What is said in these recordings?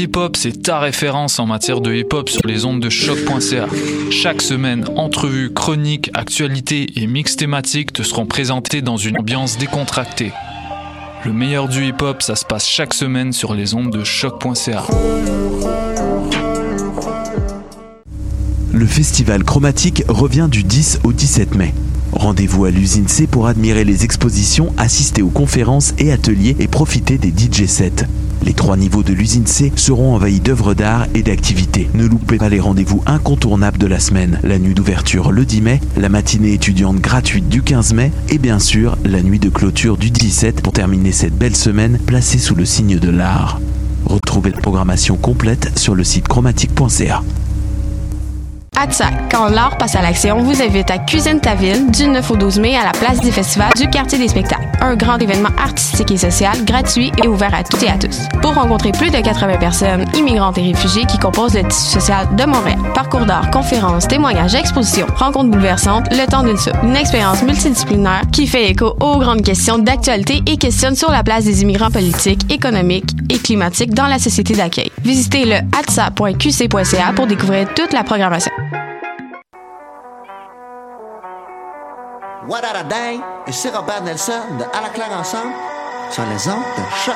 Pool Hip Hop, c'est ta référence en matière de hip hop sur les ondes de choc.ca. Chaque semaine, entrevues, chroniques, actualités et mix thématiques te seront présentés dans une ambiance décontractée. Le meilleur du hip hop, ça se passe chaque semaine sur les ondes de choc.ca. Le festival chromatique revient du 10 au 17 mai. Rendez-vous à l'usine C pour admirer les expositions, assister aux conférences et ateliers et profiter des DJ sets. Les trois niveaux de l'usine C seront envahis d'œuvres d'art et d'activités. Ne loupez pas les rendez-vous incontournables de la semaine. La nuit d'ouverture le 10 mai, la matinée étudiante gratuite du 15 mai et bien sûr la nuit de clôture du 17 pour terminer cette belle semaine placée sous le signe de l'art. Retrouvez la programmation complète sur le site chromatique.ca. ATSA, quand l'art passe à l'action, vous invite à Cuisine ta ville du 9 au 12 mai à la place des festivals du quartier des spectacles. Un grand événement artistique et social, gratuit et ouvert à toutes et à tous. Pour rencontrer plus de 80 personnes, immigrantes et réfugiés qui composent le tissu social de Montréal. Parcours d'art, conférences, témoignages, expositions, rencontres bouleversantes, le temps d'une soupe. Une expérience multidisciplinaire qui fait écho aux grandes questions d'actualité et questionne sur la place des immigrants politiques, économiques et climatiques dans la société d'accueil. Visitez le atsa.qc.ca pour découvrir toute la programmation. What a day! Ici Robert Nelson de À la claire ensemble sur les ondes de choc.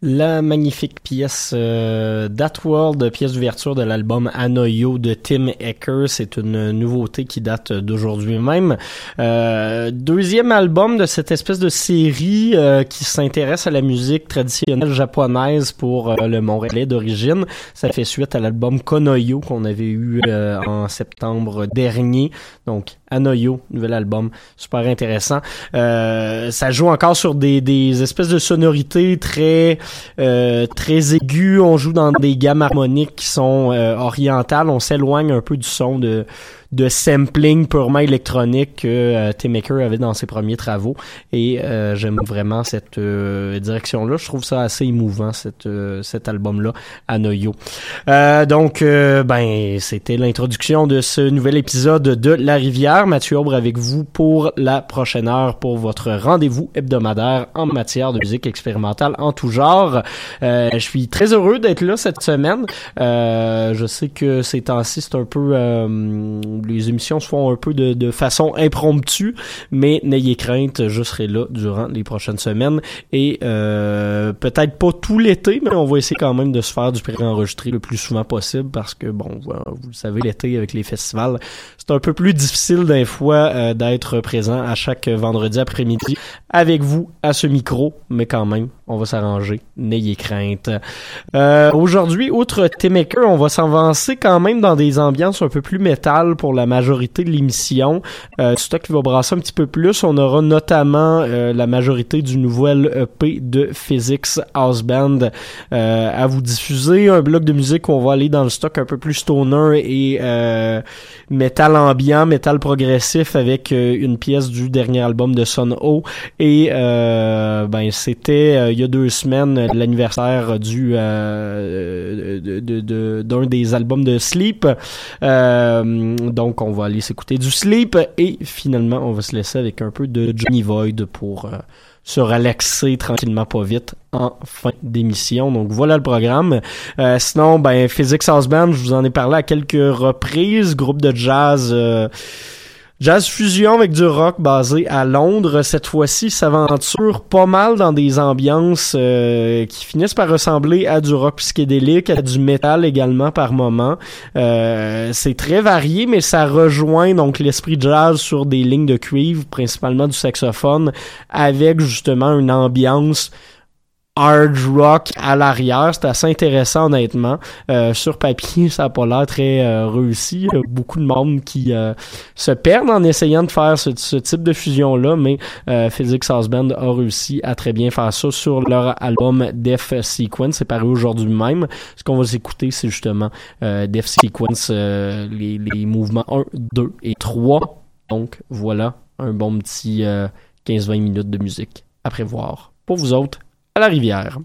La magnifique pièce euh, That World, pièce d'ouverture de l'album Anoyo de Tim Ecker, c'est une nouveauté qui date d'aujourd'hui même. Euh, deuxième album de cette espèce de série euh, qui s'intéresse à la musique traditionnelle japonaise pour euh, le Montréalais d'origine. Ça fait suite à l'album Konoyo qu'on avait eu en septembre dernier. Donc Anoyo, nouvel album, super intéressant. ça joue encore sur des, des espèces de sonorités très euh, très aigu. On joue dans des gammes harmoniques qui sont euh, orientales. On s'éloigne un peu du son de de sampling purement électronique que euh, Tim Maker avait dans ses premiers travaux. Et euh, j'aime vraiment cette euh, direction-là. Je trouve ça assez émouvant, cette, euh, cet album-là, à Noyo. donc, ben, c'était l'introduction de ce nouvel épisode de La Rivière. Mathieu Aubre avec vous pour la prochaine heure pour votre rendez-vous hebdomadaire en matière de musique expérimentale en tout genre. je suis très heureux d'être là cette semaine. je sais que ces temps-ci, c'est un peu les émissions se font un peu de, façon impromptue, mais n'ayez crainte, je serai là durant les prochaines semaines et euh, peut-être pas tout l'été, mais on va essayer quand même de se faire du pré-enregistré le plus souvent possible parce que bon, vous le savez, l'été avec les festivals, c'est un peu plus difficile d'un fois euh, d'être présent à chaque vendredi après-midi avec vous à ce micro, mais quand même, on va s'arranger. N'ayez crainte. Euh, Aujourd'hui, outre T-Maker, on va s'avancer quand même dans des ambiances un peu plus métal pour la majorité de l'émission. Euh, stock qui va brasser un petit peu plus. On aura notamment euh, la majorité du nouvel EP de Physics House Band euh, à vous diffuser. Un bloc de musique où on va aller dans le stock un peu plus stoner et euh, métal ambiant, métal progressif avec euh, une pièce du dernier album de Son O. Et ben c'était il y a deux semaines l'anniversaire du euh, de, d'un des albums de Sleep. Euh, donc on va aller s'écouter du Sleep et finalement on va se laisser avec un peu de Johnny Void pour euh, se relaxer tranquillement pas vite en fin d'émission. Donc voilà le programme. sinon, ben Physics House Band, je vous en ai parlé à quelques reprises. Groupe de jazz Jazz fusion avec du rock basé à Londres. Cette fois-ci, s'aventure pas mal dans des ambiances euh, qui finissent par ressembler à du rock psychédélique, à du métal également par moment. Euh, c'est très varié, mais ça rejoint donc l'esprit jazz sur des lignes de cuivre, principalement du saxophone, avec justement une ambiance hard rock à l'arrière. C'est assez intéressant honnêtement. Euh, sur papier, ça a pas l'air très euh, réussi. Il y a beaucoup de monde qui euh, se perdent en essayant de faire ce, type de fusion-là, mais Physics House Band a réussi à très bien faire ça sur leur album Def Sequence. C'est paru aujourd'hui même. Ce qu'on va écouter, c'est justement Def Sequence, les, les mouvements 1, 2 et 3. Donc voilà, un bon petit 15-20 minutes de musique à prévoir. Pour vous autres, la rivière.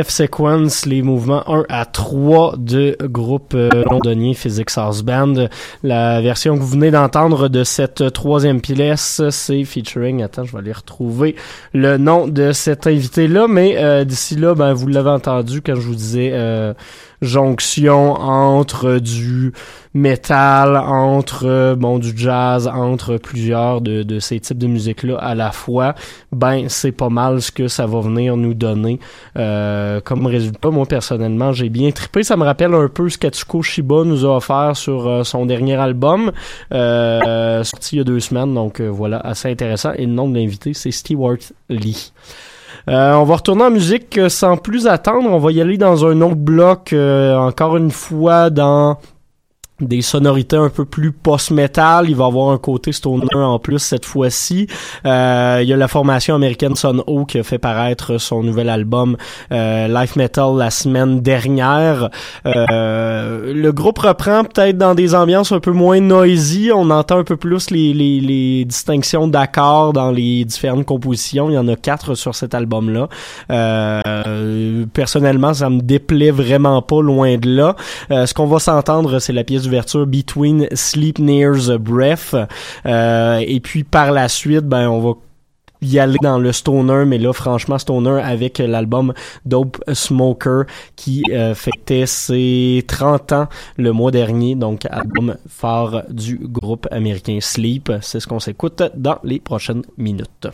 Death Sequence, les mouvements 1 à 3 de groupe euh, londonien Physics House Band. La version que vous venez d'entendre de cette troisième pièce, c'est featuring, attends, je vais aller retrouver le nom de cet invité-là, mais euh, d'ici là, ben, vous l'avez entendu quand je vous disais euh, jonction entre du métal, entre euh, bon du jazz, entre plusieurs de, de ces types de musique-là à la fois, ben c'est pas mal ce que ça va venir nous donner euh, comme résultat. Moi personnellement, j'ai bien trippé. Ça me rappelle un peu ce qu'Atsuko Shiba nous a offert sur euh, son dernier album, sorti il y a deux semaines. Donc voilà, assez intéressant. Et le nom de l'invité, c'est Stewart Lee. Euh, on va retourner en musique sans plus attendre. On va y aller dans un autre bloc, encore une fois dans des sonorités un peu plus post-metal. Il va avoir un côté stoner en plus cette fois-ci. Euh, il y a la formation américaine Son O qui a fait paraître son nouvel album euh, Life Metal la semaine dernière. Euh, le groupe reprend peut-être dans des ambiances un peu moins noisy. On entend un peu plus les, les, les distinctions d'accords dans les différentes compositions. Il y en a quatre sur cet album-là. Euh, personnellement, ça me déplaît vraiment pas loin de là. Euh, ce qu'on va s'entendre, c'est la pièce Between Sleep Nears Breath. Euh, et puis par la suite, ben on va y aller dans le stoner, mais là, franchement, stoner avec l'album Dope Smoker qui euh, fêtait ses 30 ans le mois dernier, donc album phare du groupe américain Sleep. C'est ce qu'on s'écoute dans les prochaines minutes.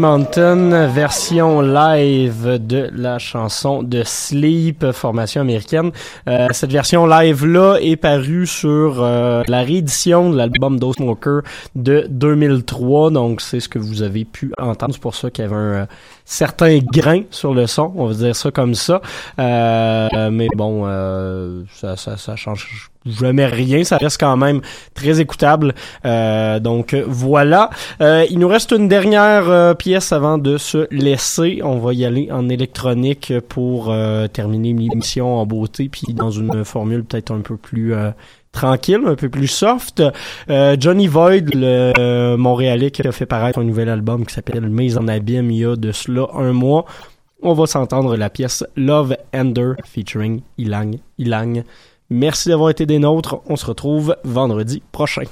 Mountain, version live de la chanson de Sleep, formation américaine. Euh, cette version live-là est parue sur euh, la réédition de l'album Dose Smoker de 2003, donc c'est ce que vous avez pu entendre. C'est pour ça qu'il y avait un euh, certain grain sur le son, on va dire ça comme ça. mais bon, ça, ça, ça change jamais rien, ça reste quand même très écoutable. Euh, donc voilà. Euh, il nous reste une dernière euh, pièce avant de se laisser. On va y aller en électronique pour terminer l'émission en beauté, puis dans une formule peut-être un peu plus tranquille, un peu plus soft. Johnny Void, le Montréalais qui a fait paraître un nouvel album qui s'appelle Mise en abîme il y a de cela un mois. On va s'entendre la pièce Love Ender featuring Ilang Ilang. Merci d'avoir été des nôtres. On se retrouve vendredi prochain.